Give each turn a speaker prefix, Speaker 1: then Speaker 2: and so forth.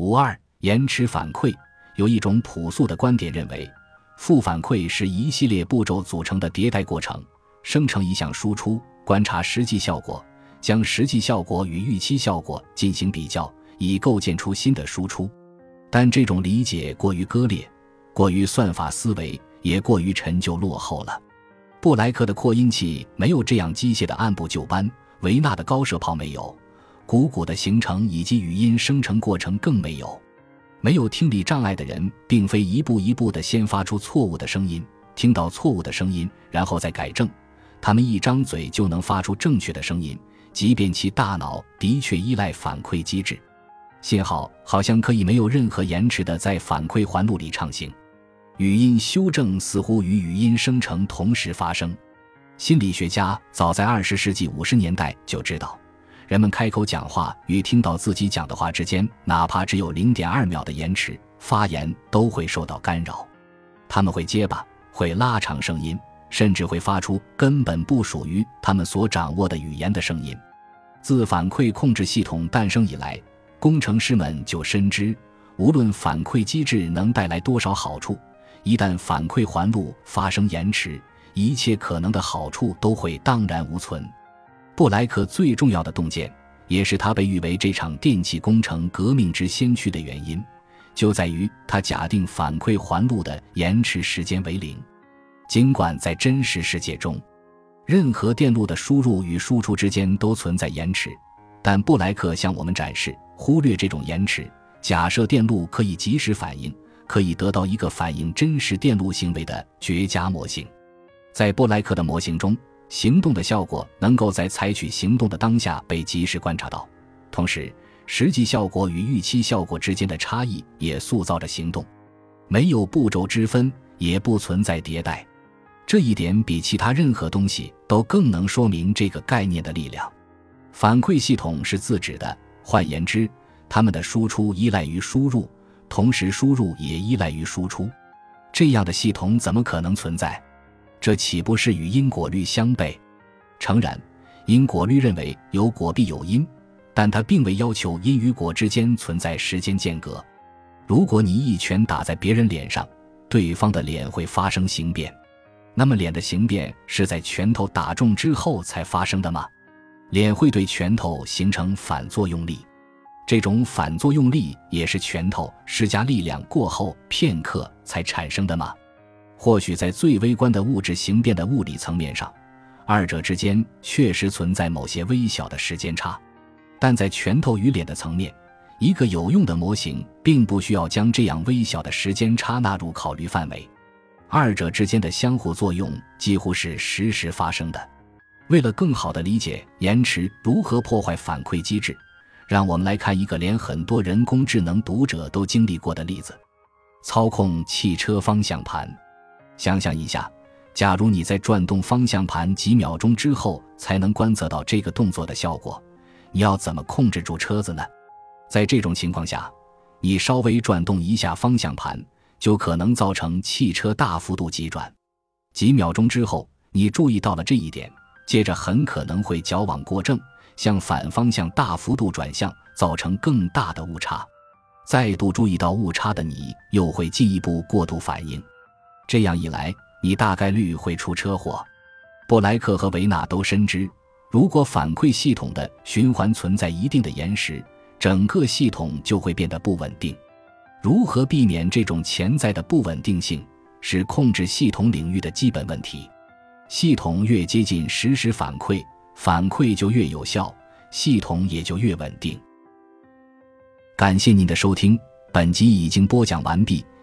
Speaker 1: 五二延迟反馈有一种朴素的观点认为，负反馈是一系列步骤组成的迭代过程，生成一项输出，观察实际效果，将实际效果与预期效果进行比较，以构建出新的输出。但这种理解过于割裂，过于算法思维，也过于陈旧落后了。布莱克的扩音器没有这样机械的按部就班，维纳的高射炮没有。鼓鼓的形成以及语音生成过程更没有。没有听力障碍的人，并非一步一步地先发出错误的声音，听到错误的声音，然后再改正。他们一张嘴就能发出正确的声音，即便其大脑的确依赖反馈机制。信号好像可以没有任何延迟地在反馈环路里畅行。语音修正似乎与语音生成同时发生。心理学家早在二十世纪五十年代就知道。人们开口讲话与听到自己讲的话之间，哪怕只有零点二秒的延迟，发言都会受到干扰。他们会结巴，会拉长声音，甚至会发出根本不属于他们所掌握的语言的声音。自反馈控制系统诞生以来，工程师们就深知，无论反馈机制能带来多少好处，一旦反馈环路发生延迟，一切可能的好处都会荡然无存。布莱克最重要的洞见，也是他被誉为这场电气工程革命之先驱的原因，就在于他假定反馈环路的延迟时间为零。尽管在真实世界中，任何电路的输入与输出之间都存在延迟，但布莱克向我们展示，忽略这种延迟，假设电路可以及时反应，可以得到一个反映真实电路行为的绝佳模型。在布莱克的模型中。行动的效果能够在采取行动的当下被及时观察到，同时，实际效果与预期效果之间的差异也塑造着行动。没有步骤之分，也不存在迭代，这一点比其他任何东西都更能说明这个概念的力量。反馈系统是自指的，换言之，它们的输出依赖于输入，同时输入也依赖于输出。这样的系统怎么可能存在？这岂不是与因果律相悖？诚然，因果律认为有果必有因，但它并未要求因与果之间存在时间间隔。如果你一拳打在别人脸上，对方的脸会发生形变，那么脸的形变是在拳头打中之后才发生的吗？脸会对拳头形成反作用力，这种反作用力也是拳头施加力量过后片刻才产生的吗？或许在最微观的物质形变的物理层面上，二者之间确实存在某些微小的时间差，但在拳头与脸的层面，一个有用的模型并不需要将这样微小的时间差纳入考虑范围。二者之间的相互作用几乎是实时发生的。为了更好地理解延迟如何破坏反馈机制，让我们来看一个连很多人工智能读者都经历过的例子：操控汽车方向盘。想象一下，假如你在转动方向盘几秒钟之后才能观测到这个动作的效果，你要怎么控制住车子呢？在这种情况下，你稍微转动一下方向盘，就可能造成汽车大幅度急转。几秒钟之后，你注意到了这一点，接着很可能会矫枉过正，向反方向大幅度转向，造成更大的误差。再度注意到误差的你，又会进一步过度反应。这样一来，你大概率会出车祸。布莱克和维纳都深知，如果反馈系统的循环存在一定的延时，整个系统就会变得不稳定。如何避免这种潜在的不稳定性，是控制系统领域的基本问题。系统越接近实时反馈，反馈就越有效，系统也就越稳定。感谢您的收听，本集已经播讲完毕。